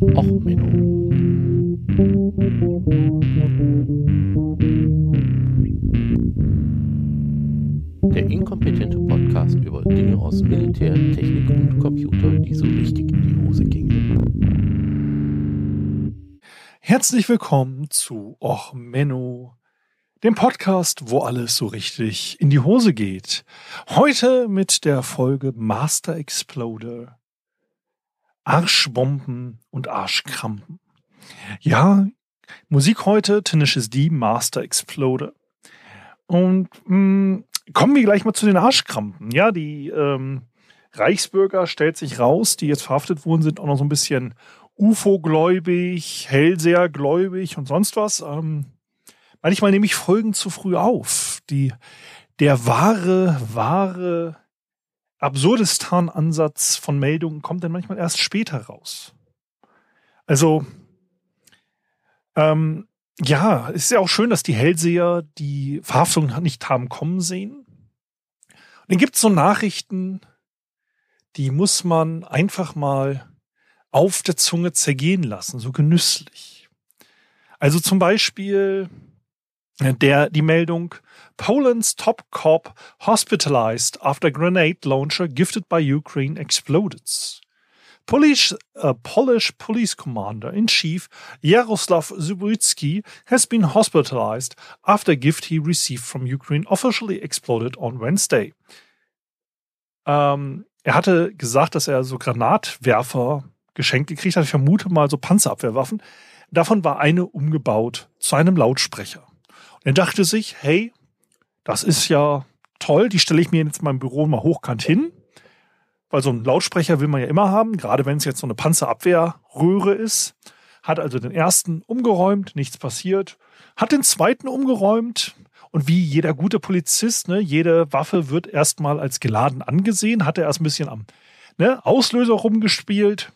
Och, Menno. Der inkompetente Podcast über Dinge aus Militär, Technik und Computer, die so richtig in die Hose gingen. Herzlich willkommen zu Och Menno, dem Podcast, wo alles so richtig in die Hose geht. Heute mit der Folge Master Exploder. Arschbomben und Arschkrampen. Ja, Musik heute, Tenacious D, Master Exploder. Und mh, mm, kommen wir gleich mal zu den Arschkrampen. Ja, die ähm, Reichsbürger stellt sich raus, die jetzt verhaftet wurden, sind auch noch so ein bisschen UFO-gläubig, Hellseher-gläubig und sonst was. Ähm, manchmal nehme ich Folgen zu früh auf. Die, der wahre, wahre Absurdistan-Ansatz von Meldungen kommt dann manchmal erst später raus. Also, ähm, ja, es ist ja auch schön, dass die Hellseher die Verhaftung nicht haben kommen sehen. Und dann gibt es so Nachrichten, die muss man einfach mal auf der Zunge zergehen lassen, so genüsslich. Also zum Beispiel, der, die Meldung Poland's top cop hospitalized after grenade launcher gifted by Ukraine exploded. Polish, uh, Polish police commander in chief Jaroslav Zubrytsky has been hospitalized after gift he received from Ukraine officially exploded on Wednesday. Ähm, er hatte gesagt, dass er so Granatwerfer geschenkt gekriegt hat. Ich vermute mal so Panzerabwehrwaffen. Davon war eine umgebaut zu einem Lautsprecher. Er dachte sich, hey, das ist ja toll, die stelle ich mir jetzt in meinem Büro mal hochkant hin, weil so ein Lautsprecher will man ja immer haben, gerade wenn es jetzt so eine Panzerabwehrröhre ist. Hat also den ersten umgeräumt, nichts passiert, hat den zweiten umgeräumt und wie jeder gute Polizist, ne, jede Waffe wird erstmal als geladen angesehen, hat er erst ein bisschen am ne, Auslöser rumgespielt.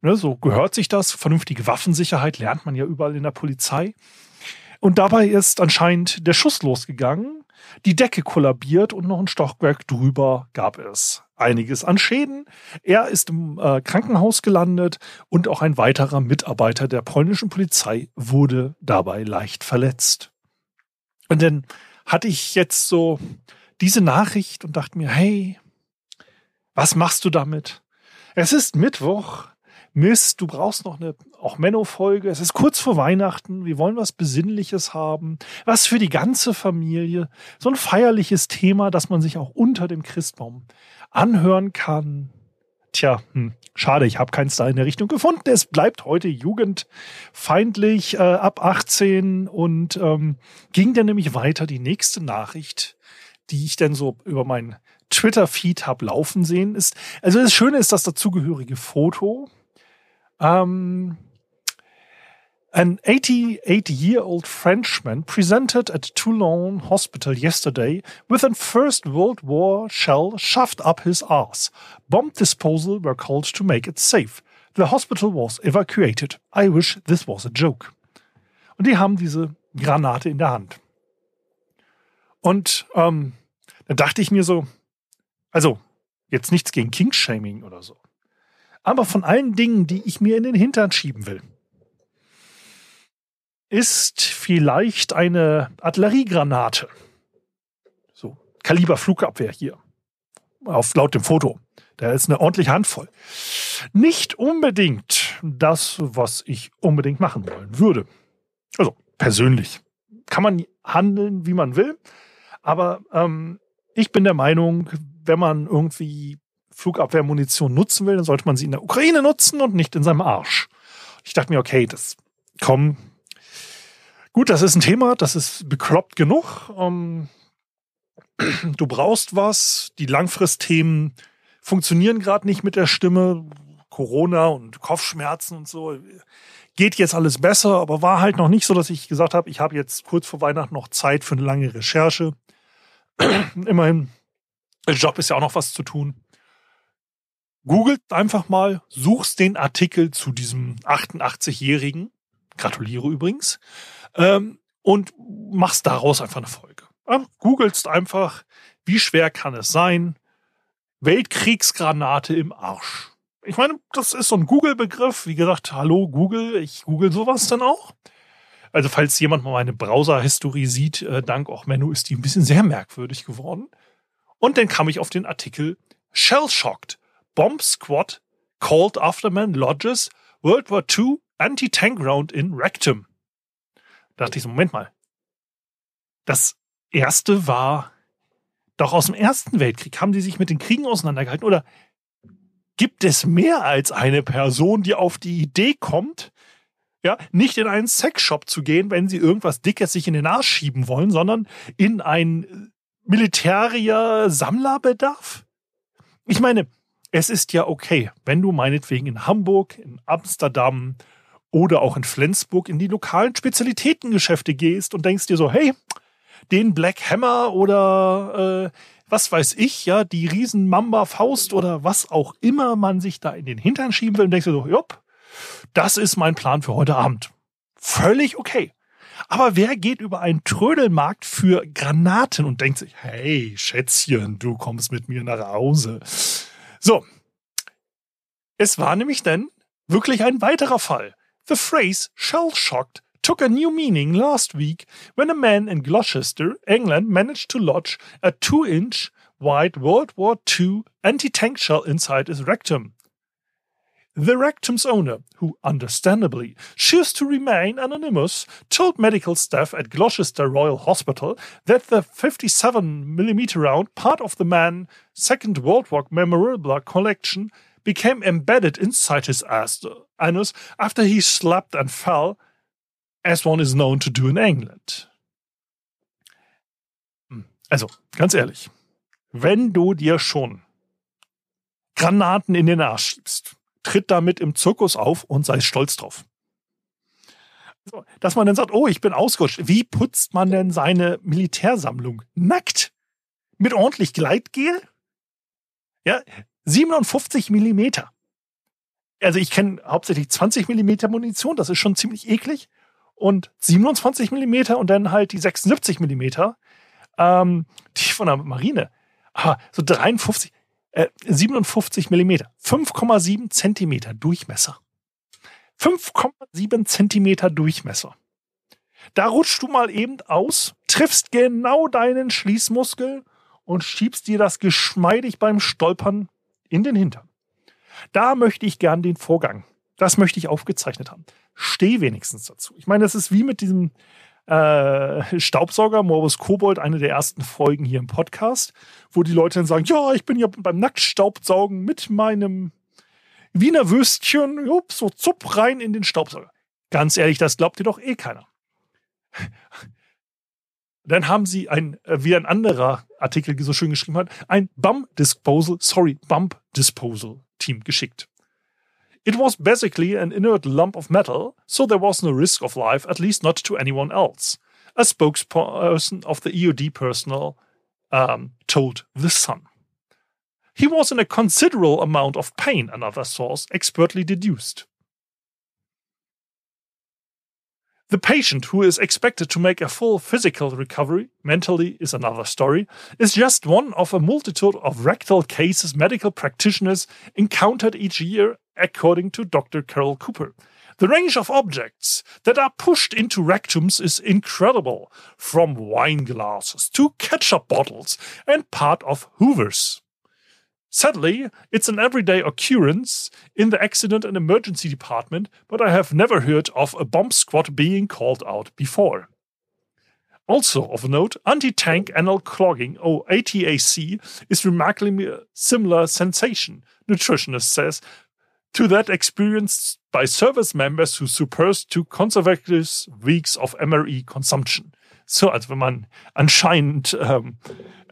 Ne, so gehört sich das. Vernünftige Waffensicherheit lernt man ja überall in der Polizei. Und dabei ist anscheinend der Schuss losgegangen, die Decke kollabiert und noch ein Stockwerk drüber gab es einiges an Schäden. Er ist im äh, Krankenhaus gelandet und auch ein weiterer Mitarbeiter der polnischen Polizei wurde dabei leicht verletzt. Und dann hatte ich jetzt so diese Nachricht und dachte mir, hey, was machst du damit? Es ist Mittwoch, Mist, du brauchst noch eine auch Menno-Folge. Es ist kurz vor Weihnachten. Wir wollen was Besinnliches haben. Was für die ganze Familie. So ein feierliches Thema, das man sich auch unter dem Christbaum anhören kann. Tja, hm, schade, ich habe keins da in der Richtung gefunden. Es bleibt heute jugendfeindlich äh, ab 18 und ähm, ging dann nämlich weiter die nächste Nachricht, die ich dann so über meinen Twitter-Feed habe laufen sehen, ist, also das Schöne ist das dazugehörige Foto um, an 88 year old Frenchman presented at Toulon Hospital yesterday with a First World War shell shoved up his ass. Bomb disposal were called to make it safe. The hospital was evacuated. I wish this was a joke. Und die haben diese Granate in der Hand. Und ähm, da dachte ich mir so, also jetzt nichts gegen King-Shaming oder so. Aber von allen Dingen, die ich mir in den Hintern schieben will, ist vielleicht eine Artilleriegranate. So, Kaliber Flugabwehr hier. Auf laut dem Foto. Da ist eine ordentliche Handvoll. Nicht unbedingt das, was ich unbedingt machen wollen würde. Also persönlich. Kann man handeln, wie man will. Aber ähm, ich bin der Meinung, wenn man irgendwie Flugabwehrmunition nutzen will, dann sollte man sie in der Ukraine nutzen und nicht in seinem Arsch. Ich dachte mir, okay, das komm. Gut, das ist ein Thema, das ist bekloppt genug. Ähm, du brauchst was. Die Langfristthemen funktionieren gerade nicht mit der Stimme. Corona und Kopfschmerzen und so. Geht jetzt alles besser, aber war halt noch nicht so, dass ich gesagt habe, ich habe jetzt kurz vor Weihnachten noch Zeit für eine lange Recherche. Immerhin, der Job ist ja auch noch was zu tun googelt einfach mal, suchst den Artikel zu diesem 88-Jährigen, gratuliere übrigens, ähm, und machst daraus einfach eine Folge. Googelst einfach, wie schwer kann es sein? Weltkriegsgranate im Arsch. ich meine, das ist so ein Google-Begriff. Wie gesagt, hallo Google, ich google sowas dann auch. Also falls jemand mal meine Browser-Historie sieht, äh, dank auch Menno ist die ein bisschen sehr merkwürdig geworden. Und dann kam ich auf den Artikel Shell-Shocked. Bomb Squad called after man lodges World War II Anti-Tank Round in Rectum. Da dachte ich so, Moment mal. Das erste war doch aus dem Ersten Weltkrieg. Haben die sich mit den Kriegen auseinandergehalten? Oder gibt es mehr als eine Person, die auf die Idee kommt, ja, nicht in einen Sexshop zu gehen, wenn sie irgendwas Dickes sich in den Arsch schieben wollen, sondern in ein militärier Sammlerbedarf? Ich meine, es ist ja okay, wenn du meinetwegen in Hamburg, in Amsterdam oder auch in Flensburg in die lokalen Spezialitätengeschäfte gehst und denkst dir so, hey, den Black Hammer oder äh, was weiß ich, ja, die riesen Mamba Faust oder was auch immer man sich da in den Hintern schieben will und denkst dir so, jopp, das ist mein Plan für heute Abend. Völlig okay. Aber wer geht über einen Trödelmarkt für Granaten und denkt sich, hey, Schätzchen, du kommst mit mir nach Hause. So. Es war nämlich dann wirklich ein weiterer Fall. The phrase shell-shocked took a new meaning last week when a man in Gloucester, England, managed to lodge a two inch wide World War II anti tank shell inside his rectum. The rectum's owner, who understandably chose to remain anonymous, told medical staff at Gloucester Royal Hospital that the 57mm round, part of the man's Second World War memorabilia collection, became embedded inside his anus after he slept and fell as one is known to do in England. Hm. Also, ganz ehrlich, wenn du dir schon Granaten in den Arsch schiebst, tritt damit im Zirkus auf und sei stolz drauf. Dass man dann sagt, oh, ich bin ausgerutscht. Wie putzt man denn seine Militärsammlung? Nackt? Mit ordentlich Gleitgel? Ja, 57 Millimeter. Also ich kenne hauptsächlich 20 Millimeter Munition, das ist schon ziemlich eklig und 27 Millimeter und dann halt die 76 Millimeter, ähm, die von der Marine. Aber so 53, äh, 57 Millimeter, 5,7 Zentimeter Durchmesser. 5,7 Zentimeter Durchmesser. Da rutschst du mal eben aus, triffst genau deinen Schließmuskel und schiebst dir das geschmeidig beim Stolpern in den Hintern. Da möchte ich gern den Vorgang. Das möchte ich aufgezeichnet haben steh wenigstens dazu. Ich meine, das ist wie mit diesem äh, Staubsauger, Morbus Kobold, eine der ersten Folgen hier im Podcast, wo die Leute dann sagen, ja, ich bin ja beim Nacktstaubsaugen mit meinem Wiener Würstchen, jupp, so zupp rein in den Staubsauger. Ganz ehrlich, das glaubt dir doch eh keiner. Dann haben sie ein, äh, wie ein anderer Artikel so schön geschrieben hat, ein Bump Disposal, sorry, Bump Disposal Team geschickt. It was basically an inert lump of metal, so there was no risk of life, at least not to anyone else. A spokesperson of the EOD personnel um, told The Sun. He was in a considerable amount of pain, another source expertly deduced. The patient, who is expected to make a full physical recovery, mentally is another story, is just one of a multitude of rectal cases medical practitioners encountered each year according to Dr. Carol Cooper. The range of objects that are pushed into rectums is incredible, from wine glasses to ketchup bottles and part of hoovers. Sadly, it's an everyday occurrence in the accident and emergency department, but I have never heard of a bomb squad being called out before. Also of note, anti-tank anal clogging, or ATAC, is remarkably similar sensation, nutritionist says, to that experienced by service members who supposed to conservative weeks of MRE consumption. So, also wenn man anscheinend ähm,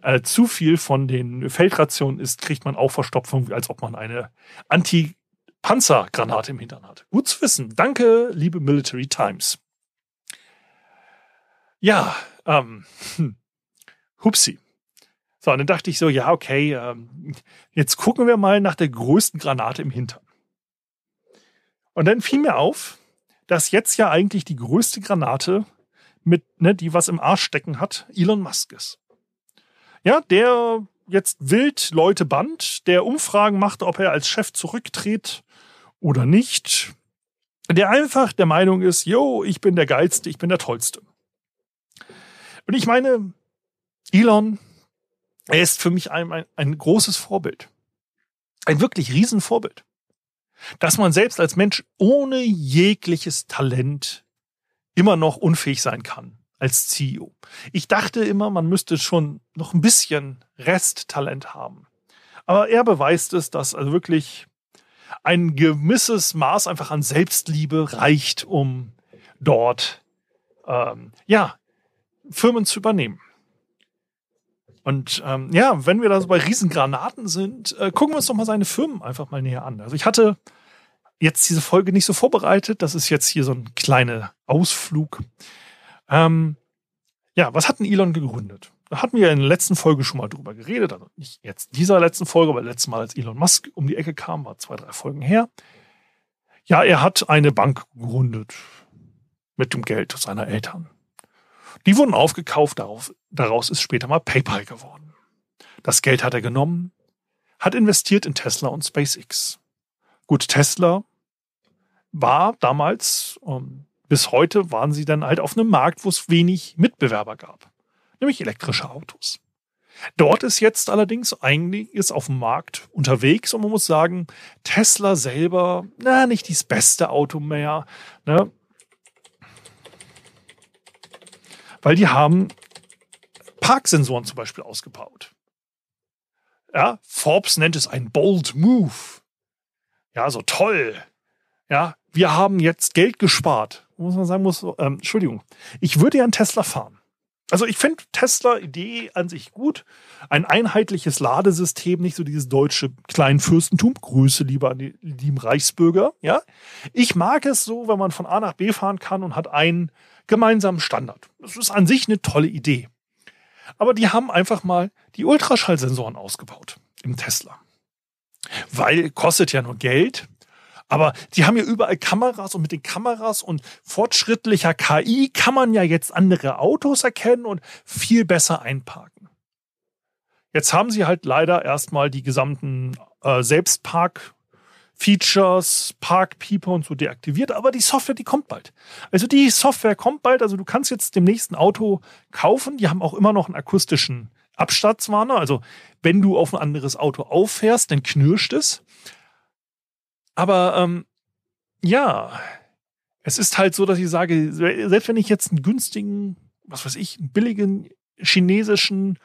äh, zu viel von den Feldrationen isst, kriegt man auch Verstopfung, als ob man eine Anti-Panzergranate im Hintern hat. Gut zu wissen. Danke, liebe Military Times. Ja, ähm, hm, hupsi. So, und dann dachte ich so, ja, okay, ähm, jetzt gucken wir mal nach der größten Granate im Hintern. Und dann fiel mir auf, dass jetzt ja eigentlich die größte Granate mit, ne, die was im Arsch stecken hat, Elon Musk ist. Ja, der jetzt wild Leute band, der Umfragen macht, ob er als Chef zurücktritt oder nicht, der einfach der Meinung ist, yo, ich bin der Geilste, ich bin der Tollste. Und ich meine, Elon, er ist für mich ein, ein, ein großes Vorbild. Ein wirklich Riesenvorbild. Dass man selbst als Mensch ohne jegliches Talent immer noch unfähig sein kann als CEO. Ich dachte immer, man müsste schon noch ein bisschen Resttalent haben. Aber er beweist es, dass also wirklich ein gewisses Maß einfach an Selbstliebe reicht, um dort ähm, ja Firmen zu übernehmen. Und ähm, ja, wenn wir da so bei Riesengranaten sind, äh, gucken wir uns doch mal seine Firmen einfach mal näher an. Also ich hatte jetzt diese Folge nicht so vorbereitet. Das ist jetzt hier so ein kleiner Ausflug. Ähm, ja, was hat denn Elon gegründet? Da hatten wir in der letzten Folge schon mal drüber geredet. Also nicht jetzt dieser letzten Folge, aber letztes Mal, als Elon Musk um die Ecke kam, war zwei, drei Folgen her. Ja, er hat eine Bank gegründet mit dem Geld seiner Eltern. Die wurden aufgekauft, daraus ist später mal PayPal geworden. Das Geld hat er genommen, hat investiert in Tesla und SpaceX. Gut, Tesla war damals, ähm, bis heute waren sie dann halt auf einem Markt, wo es wenig Mitbewerber gab, nämlich elektrische Autos. Dort ist jetzt allerdings einiges auf dem Markt unterwegs und man muss sagen, Tesla selber, na, nicht das beste Auto mehr. Ne? Weil die haben Parksensoren zum Beispiel ausgebaut. Ja, Forbes nennt es ein bold move. Ja, so toll. Ja, wir haben jetzt Geld gespart. Muss man sagen, muss, ähm, Entschuldigung. Ich würde ja einen Tesla fahren. Also ich finde Tesla-Idee an sich gut. Ein einheitliches Ladesystem, nicht so dieses deutsche Kleinfürstentum. Grüße lieber an die lieben Reichsbürger. Ja, ich mag es so, wenn man von A nach B fahren kann und hat einen gemeinsamen Standard. Das ist an sich eine tolle Idee. Aber die haben einfach mal die Ultraschallsensoren ausgebaut im Tesla. Weil kostet ja nur Geld. Aber die haben ja überall Kameras und mit den Kameras und fortschrittlicher KI kann man ja jetzt andere Autos erkennen und viel besser einparken. Jetzt haben sie halt leider erstmal die gesamten äh, Selbstpark Features, Park People und so deaktiviert, aber die Software, die kommt bald. Also die Software kommt bald, also du kannst jetzt dem nächsten Auto kaufen, die haben auch immer noch einen akustischen Abstandswarner, also wenn du auf ein anderes Auto auffährst, dann knirscht es. Aber ähm, ja, es ist halt so, dass ich sage, selbst wenn ich jetzt einen günstigen, was weiß ich, einen billigen chinesischen,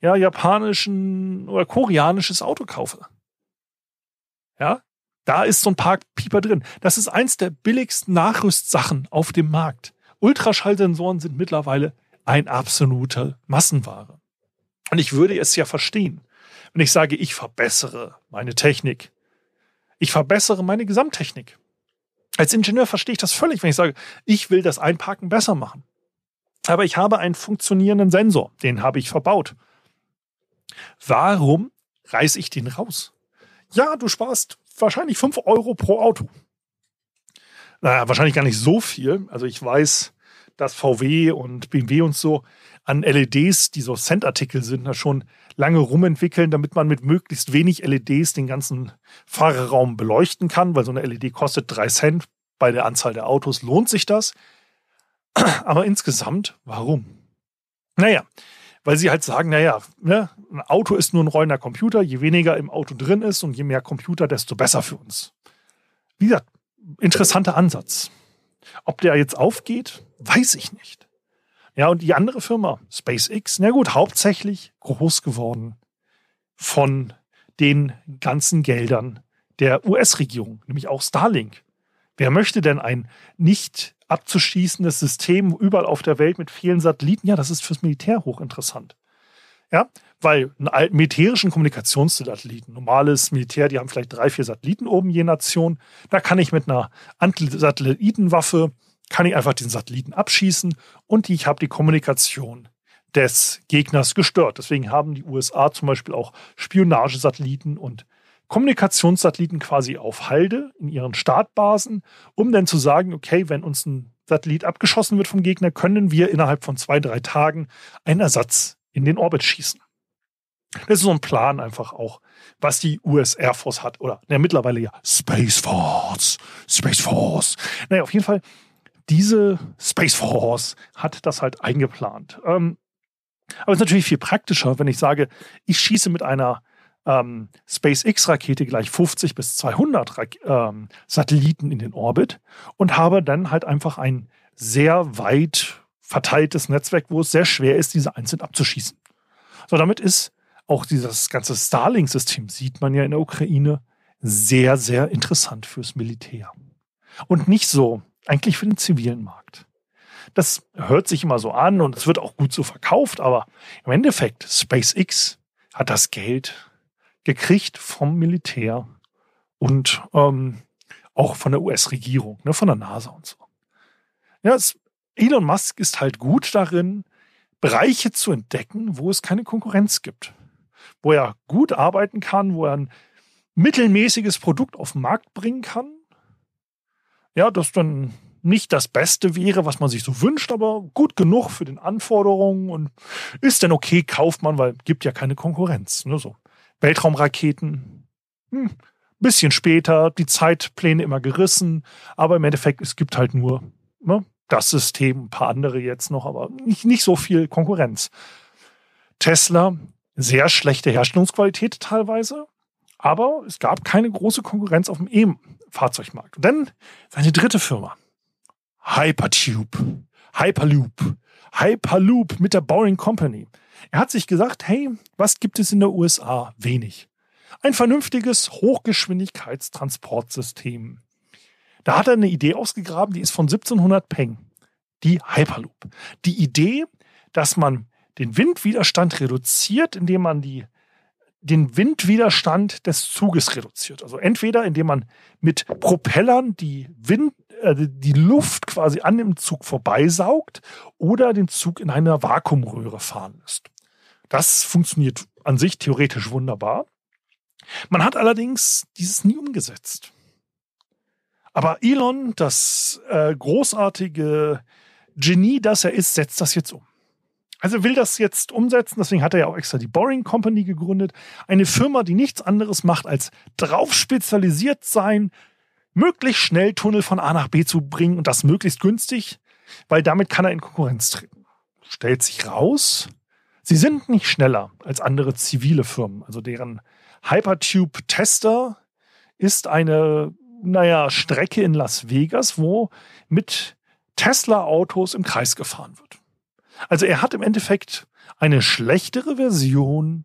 ja, japanischen oder koreanisches Auto kaufe, ja, da ist so ein Parkpieper drin. Das ist eins der billigsten Nachrüstsachen auf dem Markt. Ultraschallsensoren sind mittlerweile ein absoluter Massenware. Und ich würde es ja verstehen, wenn ich sage, ich verbessere meine Technik. Ich verbessere meine Gesamttechnik. Als Ingenieur verstehe ich das völlig, wenn ich sage, ich will das Einparken besser machen. Aber ich habe einen funktionierenden Sensor, den habe ich verbaut. Warum reiße ich den raus? Ja, du sparst wahrscheinlich 5 Euro pro Auto. Naja, wahrscheinlich gar nicht so viel. Also ich weiß, dass VW und BMW und so an LEDs, die so Cent-Artikel sind, da schon lange rumentwickeln, damit man mit möglichst wenig LEDs den ganzen Fahrerraum beleuchten kann, weil so eine LED kostet 3 Cent. Bei der Anzahl der Autos lohnt sich das. Aber insgesamt, warum? Naja, weil sie halt sagen, naja, ne, ein Auto ist nur ein rollender Computer, je weniger im Auto drin ist und je mehr Computer, desto besser für uns. Wie gesagt, interessanter Ansatz. Ob der jetzt aufgeht, weiß ich nicht. Ja, und die andere Firma, SpaceX, na gut, hauptsächlich groß geworden von den ganzen Geldern der US-Regierung, nämlich auch Starlink. Wer möchte denn ein nicht abzuschießendes System überall auf der Welt mit vielen Satelliten? Ja, das ist fürs Militär hochinteressant. Ja, weil einen militärischen Kommunikationssatelliten, normales Militär, die haben vielleicht drei, vier Satelliten oben je Nation. Da kann ich mit einer Antisatellitenwaffe, kann ich einfach den Satelliten abschießen und ich habe die Kommunikation des Gegners gestört. Deswegen haben die USA zum Beispiel auch Spionagesatelliten und Kommunikationssatelliten quasi auf Halde in ihren Startbasen, um dann zu sagen, okay, wenn uns ein Satellit abgeschossen wird vom Gegner, können wir innerhalb von zwei, drei Tagen einen Ersatz in den Orbit schießen. Das ist so ein Plan einfach auch, was die US Air Force hat. Oder ja, mittlerweile ja Space Force. Space Force. Naja, auf jeden Fall, diese Space Force hat das halt eingeplant. Ähm, aber es ist natürlich viel praktischer, wenn ich sage, ich schieße mit einer ähm, SpaceX-Rakete gleich 50 bis 200 Ra ähm, Satelliten in den Orbit und habe dann halt einfach ein sehr weit verteiltes Netzwerk, wo es sehr schwer ist, diese einzeln abzuschießen. So, damit ist auch dieses ganze Starlink-System, sieht man ja in der Ukraine, sehr, sehr interessant fürs Militär. Und nicht so, eigentlich für den zivilen Markt. Das hört sich immer so an und es wird auch gut so verkauft, aber im Endeffekt, SpaceX hat das Geld gekriegt vom Militär und ähm, auch von der US-Regierung, ne, von der NASA und so. Ja, es, Elon Musk ist halt gut darin, Bereiche zu entdecken, wo es keine Konkurrenz gibt. Wo er gut arbeiten kann, wo er ein mittelmäßiges Produkt auf den Markt bringen kann. Ja, das dann nicht das Beste wäre, was man sich so wünscht, aber gut genug für den Anforderungen und ist denn okay, kauft man, weil gibt ja keine Konkurrenz. Ne, so. Weltraumraketen, hm, bisschen später, die Zeitpläne immer gerissen, aber im Endeffekt, es gibt halt nur ne, das System, ein paar andere jetzt noch, aber nicht, nicht so viel Konkurrenz. Tesla, sehr schlechte Herstellungsqualität teilweise, aber es gab keine große Konkurrenz auf dem E-Fahrzeugmarkt. Und dann seine dritte Firma, Hypertube, Hyperloop, Hyperloop mit der Boring Company. Er hat sich gesagt, hey, was gibt es in der USA? Wenig. Ein vernünftiges Hochgeschwindigkeitstransportsystem. Da hat er eine Idee ausgegraben, die ist von 1700 Peng. Die Hyperloop. Die Idee, dass man den Windwiderstand reduziert, indem man die, den Windwiderstand des Zuges reduziert. Also entweder indem man mit Propellern die, Wind, äh, die Luft quasi an dem Zug vorbeisaugt oder den Zug in einer Vakuumröhre fahren lässt. Das funktioniert an sich theoretisch wunderbar. Man hat allerdings dieses nie umgesetzt. Aber Elon, das äh, großartige Genie, das er ist, setzt das jetzt um. Also will das jetzt umsetzen, deswegen hat er ja auch extra die Boring Company gegründet. Eine Firma, die nichts anderes macht, als drauf spezialisiert sein, möglichst schnell Tunnel von A nach B zu bringen und das möglichst günstig, weil damit kann er in Konkurrenz treten. Stellt sich raus, sie sind nicht schneller als andere zivile Firmen. Also deren Hypertube Tester ist eine naja, Strecke in Las Vegas, wo mit Tesla-Autos im Kreis gefahren wird. Also er hat im Endeffekt eine schlechtere Version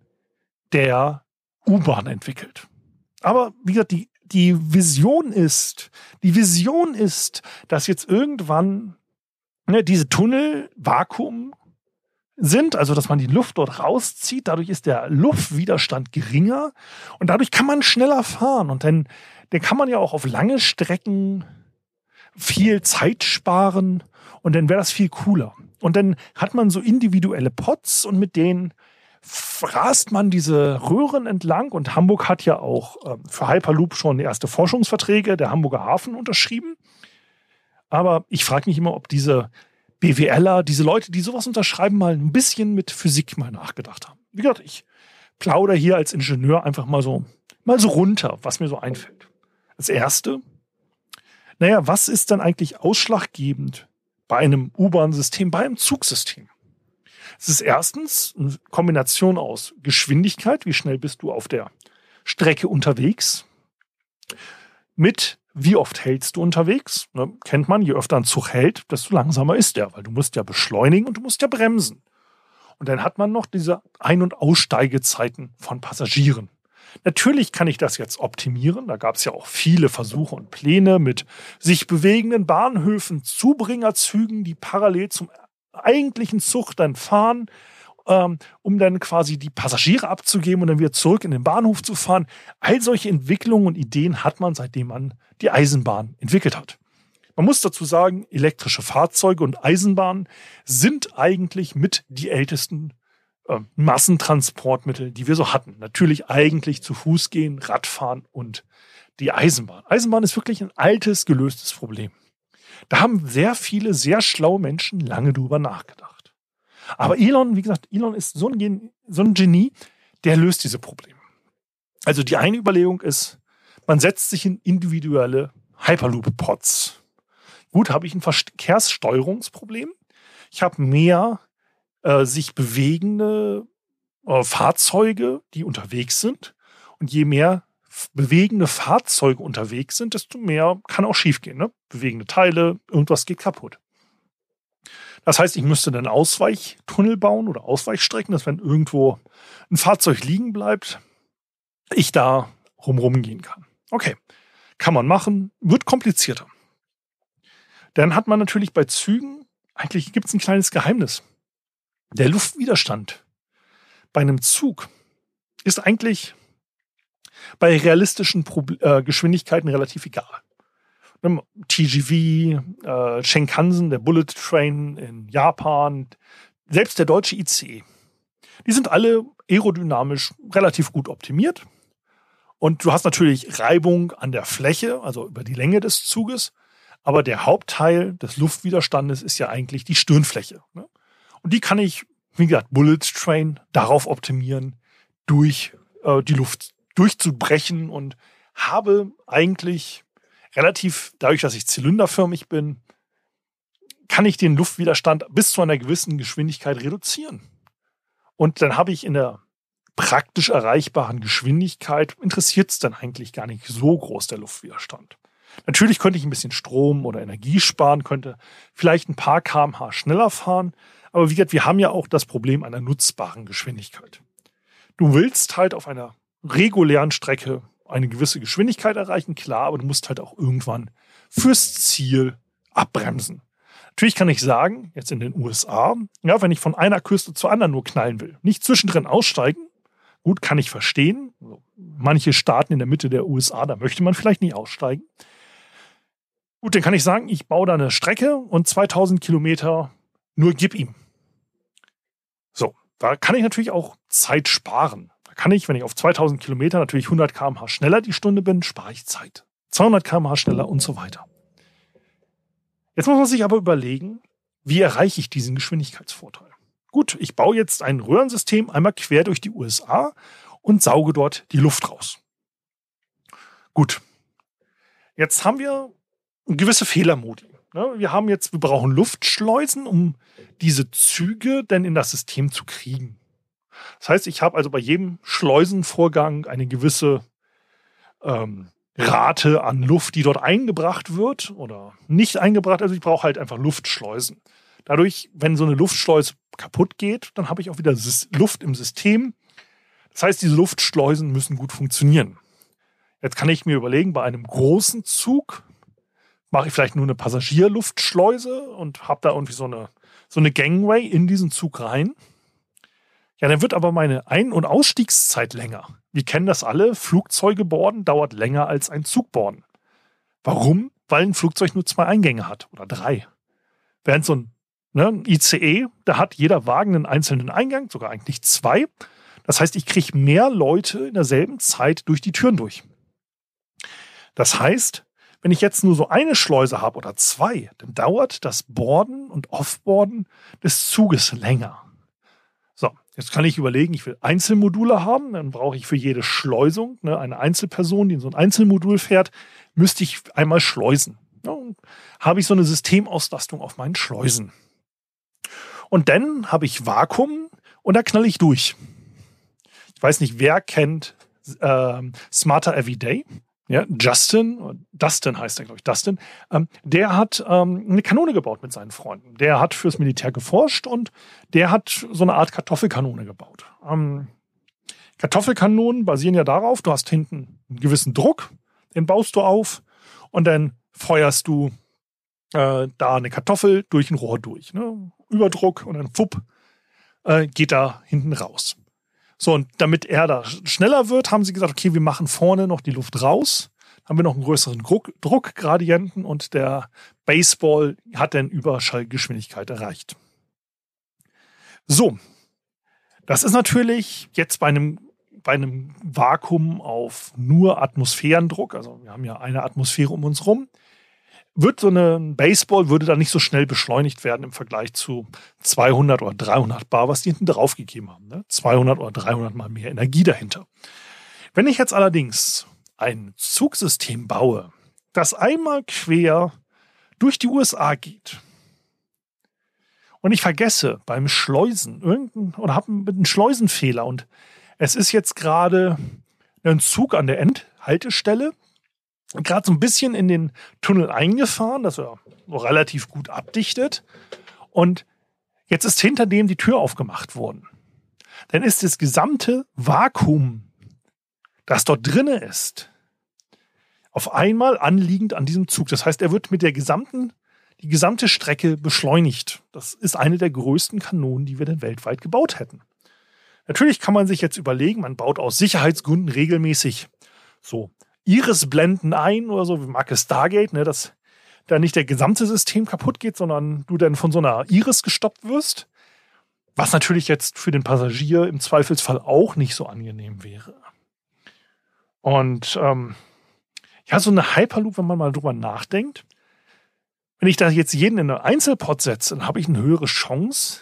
der U-Bahn entwickelt. Aber wie gesagt, die, die Vision ist, die Vision ist, dass jetzt irgendwann ne, diese Tunnel Vakuum sind, also dass man die Luft dort rauszieht, dadurch ist der Luftwiderstand geringer und dadurch kann man schneller fahren und dann den kann man ja auch auf lange Strecken viel Zeit sparen und dann wäre das viel cooler. Und dann hat man so individuelle Pots und mit denen rast man diese Röhren entlang und Hamburg hat ja auch ähm, für Hyperloop schon erste Forschungsverträge der Hamburger Hafen unterschrieben. Aber ich frage mich immer, ob diese BWLer, diese Leute, die sowas unterschreiben, mal ein bisschen mit Physik mal nachgedacht haben. Wie gesagt, ich plaudere hier als Ingenieur einfach mal so, mal so runter, was mir so einfällt. Das erste, naja, was ist dann eigentlich ausschlaggebend bei einem U-Bahn-System, bei einem Zugsystem? Es ist erstens eine Kombination aus Geschwindigkeit, wie schnell bist du auf der Strecke unterwegs, mit wie oft hältst du unterwegs? Ne, kennt man, je öfter ein Zug hält, desto langsamer ist er, weil du musst ja beschleunigen und du musst ja bremsen. Und dann hat man noch diese Ein- und Aussteigezeiten von Passagieren. Natürlich kann ich das jetzt optimieren. Da gab es ja auch viele Versuche und Pläne mit sich bewegenden Bahnhöfen, Zubringerzügen, die parallel zum eigentlichen Zug dann fahren, ähm, um dann quasi die Passagiere abzugeben und dann wieder zurück in den Bahnhof zu fahren. All solche Entwicklungen und Ideen hat man, seitdem man die Eisenbahn entwickelt hat. Man muss dazu sagen, elektrische Fahrzeuge und Eisenbahnen sind eigentlich mit die ältesten äh, Massentransportmittel, die wir so hatten. Natürlich eigentlich zu Fuß gehen, Radfahren und die Eisenbahn. Eisenbahn ist wirklich ein altes, gelöstes Problem. Da haben sehr viele, sehr schlaue Menschen lange drüber nachgedacht. Aber Elon, wie gesagt, Elon ist so ein, so ein Genie, der löst diese Probleme. Also die eine Überlegung ist, man setzt sich in individuelle Hyperloop-Pods. Gut, habe ich ein Verkehrssteuerungsproblem. Ich habe mehr äh, sich bewegende äh, Fahrzeuge, die unterwegs sind. Und je mehr bewegende Fahrzeuge unterwegs sind, desto mehr kann auch schiefgehen. Ne? Bewegende Teile, irgendwas geht kaputt. Das heißt, ich müsste einen Ausweichtunnel bauen oder Ausweichstrecken, dass wenn irgendwo ein Fahrzeug liegen bleibt, ich da rumrum gehen kann. Okay, kann man machen, wird komplizierter. Dann hat man natürlich bei Zügen, eigentlich gibt es ein kleines Geheimnis. Der Luftwiderstand bei einem Zug ist eigentlich bei realistischen äh, Geschwindigkeiten relativ egal. TGV, äh, Shinkansen, der Bullet Train in Japan, selbst der deutsche ICE. Die sind alle aerodynamisch relativ gut optimiert. Und du hast natürlich Reibung an der Fläche, also über die Länge des Zuges. Aber der Hauptteil des Luftwiderstandes ist ja eigentlich die Stirnfläche. Ne? Und die kann ich, wie gesagt, Bullet Train darauf optimieren, durch äh, die Luft durchzubrechen und habe eigentlich relativ, dadurch, dass ich zylinderförmig bin, kann ich den Luftwiderstand bis zu einer gewissen Geschwindigkeit reduzieren. Und dann habe ich in der praktisch erreichbaren Geschwindigkeit, interessiert es dann eigentlich gar nicht so groß der Luftwiderstand. Natürlich könnte ich ein bisschen Strom oder Energie sparen, könnte vielleicht ein paar kmh schneller fahren, aber wie gesagt, wir haben ja auch das Problem einer nutzbaren Geschwindigkeit. Du willst halt auf einer regulären Strecke eine gewisse Geschwindigkeit erreichen, klar, aber du musst halt auch irgendwann fürs Ziel abbremsen. Natürlich kann ich sagen, jetzt in den USA, ja, wenn ich von einer Küste zur anderen nur knallen will, nicht zwischendrin aussteigen, gut, kann ich verstehen. Manche Staaten in der Mitte der USA, da möchte man vielleicht nicht aussteigen. Gut, dann kann ich sagen, ich baue da eine Strecke und 2000 Kilometer nur gib ihm. So, da kann ich natürlich auch Zeit sparen kann ich, wenn ich auf 2000 Kilometer natürlich 100 km/h schneller die Stunde bin, spare ich Zeit. 200 km/h schneller und so weiter. Jetzt muss man sich aber überlegen, wie erreiche ich diesen Geschwindigkeitsvorteil? Gut, ich baue jetzt ein Röhrensystem einmal quer durch die USA und sauge dort die Luft raus. Gut. Jetzt haben wir gewisse Fehlermodi. Ne? Wir haben jetzt, wir brauchen Luftschleusen, um diese Züge denn in das System zu kriegen. Das heißt, ich habe also bei jedem Schleusenvorgang eine gewisse ähm, Rate an Luft, die dort eingebracht wird oder nicht eingebracht. Also ich brauche halt einfach Luftschleusen. Dadurch, wenn so eine Luftschleuse kaputt geht, dann habe ich auch wieder Luft im System. Das heißt, diese Luftschleusen müssen gut funktionieren. Jetzt kann ich mir überlegen, bei einem großen Zug mache ich vielleicht nur eine Passagierluftschleuse und habe da irgendwie so eine, so eine Gangway in diesen Zug rein. Ja, dann wird aber meine Ein- und Ausstiegszeit länger. Wir kennen das alle, Flugzeuge boarden dauert länger als ein Zug boarden. Warum? Weil ein Flugzeug nur zwei Eingänge hat oder drei. Während so ein ne, ICE, da hat jeder Wagen einen einzelnen Eingang, sogar eigentlich zwei. Das heißt, ich kriege mehr Leute in derselben Zeit durch die Türen durch. Das heißt, wenn ich jetzt nur so eine Schleuse habe oder zwei, dann dauert das Boarden und Offboarden des Zuges länger. Jetzt kann ich überlegen, ich will Einzelmodule haben, dann brauche ich für jede Schleusung ne, eine Einzelperson, die in so ein Einzelmodul fährt, müsste ich einmal schleusen. Ja, habe ich so eine Systemauslastung auf meinen Schleusen. Und dann habe ich Vakuum und da knall ich durch. Ich weiß nicht, wer kennt äh, Smarter Everyday? Ja, Justin, Dustin heißt er, glaube ich, Dustin, ähm, der hat ähm, eine Kanone gebaut mit seinen Freunden. Der hat fürs Militär geforscht und der hat so eine Art Kartoffelkanone gebaut. Ähm, Kartoffelkanonen basieren ja darauf, du hast hinten einen gewissen Druck, den baust du auf und dann feuerst du äh, da eine Kartoffel durch ein Rohr durch. Ne? Überdruck und dann fupp, äh, geht da hinten raus. So, und damit er da schneller wird, haben sie gesagt, okay, wir machen vorne noch die Luft raus. Haben wir noch einen größeren Druck, Druckgradienten und der Baseball hat dann Überschallgeschwindigkeit erreicht. So, das ist natürlich jetzt bei einem, bei einem Vakuum auf nur Atmosphärendruck, also wir haben ja eine Atmosphäre um uns rum, wird so eine Baseball würde dann nicht so schnell beschleunigt werden im Vergleich zu 200 oder 300 Bar, was die hinten drauf gegeben haben. Ne? 200 oder 300 mal mehr Energie dahinter. Wenn ich jetzt allerdings ein Zugsystem baue, das einmal quer durch die USA geht und ich vergesse beim Schleusen irgendein oder habe einen Schleusenfehler und es ist jetzt gerade ein Zug an der Endhaltestelle, gerade so ein bisschen in den Tunnel eingefahren, dass er relativ gut abdichtet und jetzt ist hinter dem die Tür aufgemacht worden. Dann ist das gesamte Vakuum, das dort drinne ist, auf einmal anliegend an diesem Zug. Das heißt, er wird mit der gesamten, die gesamte Strecke beschleunigt. Das ist eine der größten Kanonen, die wir denn weltweit gebaut hätten. Natürlich kann man sich jetzt überlegen, man baut aus Sicherheitsgründen regelmäßig so Iris-Blenden ein oder so, wie Marke Stargate, ne, dass da nicht der gesamte System kaputt geht, sondern du dann von so einer Iris gestoppt wirst. Was natürlich jetzt für den Passagier im Zweifelsfall auch nicht so angenehm wäre. Und ähm, ja, so eine Hyperloop, wenn man mal drüber nachdenkt, wenn ich da jetzt jeden in einen Einzelpod setze, dann habe ich eine höhere Chance,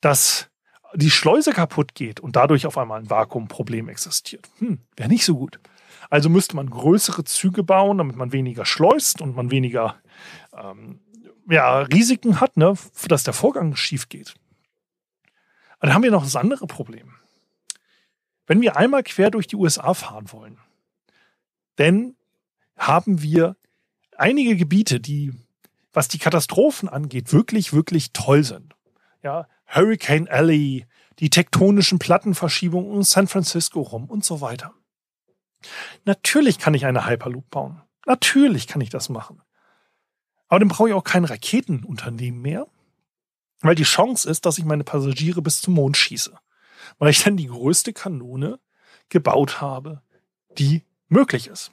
dass die Schleuse kaputt geht und dadurch auf einmal ein Vakuumproblem existiert. Hm, wäre nicht so gut. Also müsste man größere Züge bauen, damit man weniger schleust und man weniger ähm, ja, Risiken hat, ne, dass der Vorgang schief geht. Aber dann haben wir noch das andere Problem. Wenn wir einmal quer durch die USA fahren wollen, denn haben wir einige Gebiete, die, was die Katastrophen angeht, wirklich, wirklich toll sind. Ja, Hurricane Alley, die tektonischen Plattenverschiebungen um San Francisco rum und so weiter. Natürlich kann ich eine Hyperloop bauen. Natürlich kann ich das machen. Aber dann brauche ich auch kein Raketenunternehmen mehr, weil die Chance ist, dass ich meine Passagiere bis zum Mond schieße. Weil ich dann die größte Kanone gebaut habe, die möglich ist.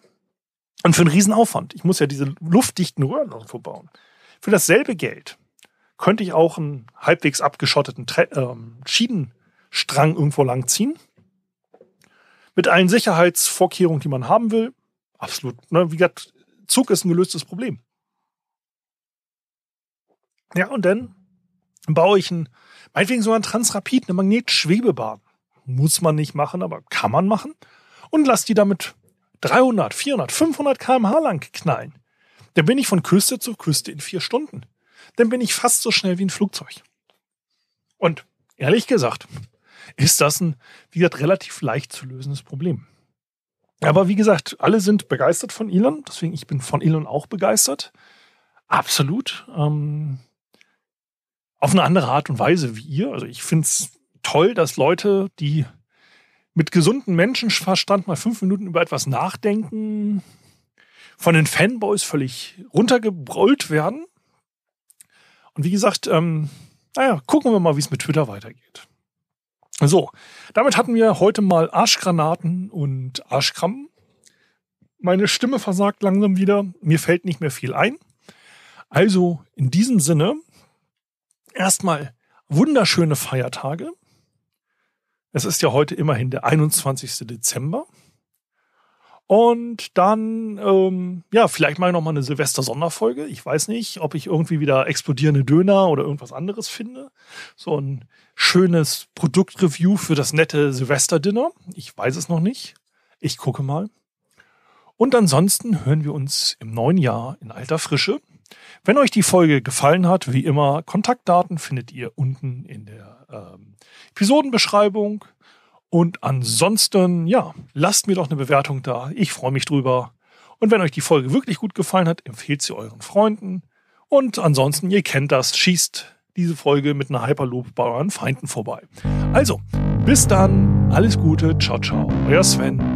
Und für einen Riesenaufwand. Ich muss ja diese luftdichten Röhren irgendwo bauen. Für dasselbe Geld könnte ich auch einen halbwegs abgeschotteten Tre ähm, Schienenstrang irgendwo langziehen. Mit allen Sicherheitsvorkehrungen, die man haben will. Absolut. Ne? Wie gesagt, Zug ist ein gelöstes Problem. Ja, und dann baue ich ein, meinetwegen so ein Transrapid, eine Magnetschwebebahn. Muss man nicht machen, aber kann man machen. Und lass die damit 300, 400, 500 kmh lang knallen. Dann bin ich von Küste zu Küste in vier Stunden. Dann bin ich fast so schnell wie ein Flugzeug. Und ehrlich gesagt, ist das ein, wie gesagt, relativ leicht zu lösendes Problem. Aber wie gesagt, alle sind begeistert von Elon, deswegen ich bin von Elon auch begeistert. Absolut. Ähm, auf eine andere Art und Weise wie ihr. Also ich finde es toll, dass Leute, die mit gesundem Menschenverstand mal fünf Minuten über etwas nachdenken, von den Fanboys völlig runtergebrüllt werden. Und wie gesagt, ähm, naja, gucken wir mal, wie es mit Twitter weitergeht. So, damit hatten wir heute mal Arschgranaten und Arschkrampen. Meine Stimme versagt langsam wieder. Mir fällt nicht mehr viel ein. Also in diesem Sinne, erstmal wunderschöne Feiertage. Es ist ja heute immerhin der 21. Dezember. Und dann, ähm, ja, vielleicht mache ich nochmal eine Silvester-Sonderfolge. Ich weiß nicht, ob ich irgendwie wieder explodierende Döner oder irgendwas anderes finde. So ein schönes Produktreview für das nette Silvester-Dinner. Ich weiß es noch nicht. Ich gucke mal. Und ansonsten hören wir uns im neuen Jahr in alter Frische. Wenn euch die Folge gefallen hat, wie immer, Kontaktdaten findet ihr unten in der ähm, Episodenbeschreibung. Und ansonsten, ja, lasst mir doch eine Bewertung da. Ich freue mich drüber. Und wenn euch die Folge wirklich gut gefallen hat, empfehlt sie euren Freunden. Und ansonsten, ihr kennt das, schießt diese Folge mit einer Hyperloop bei euren Feinden vorbei. Also, bis dann, alles Gute, ciao, ciao, euer Sven.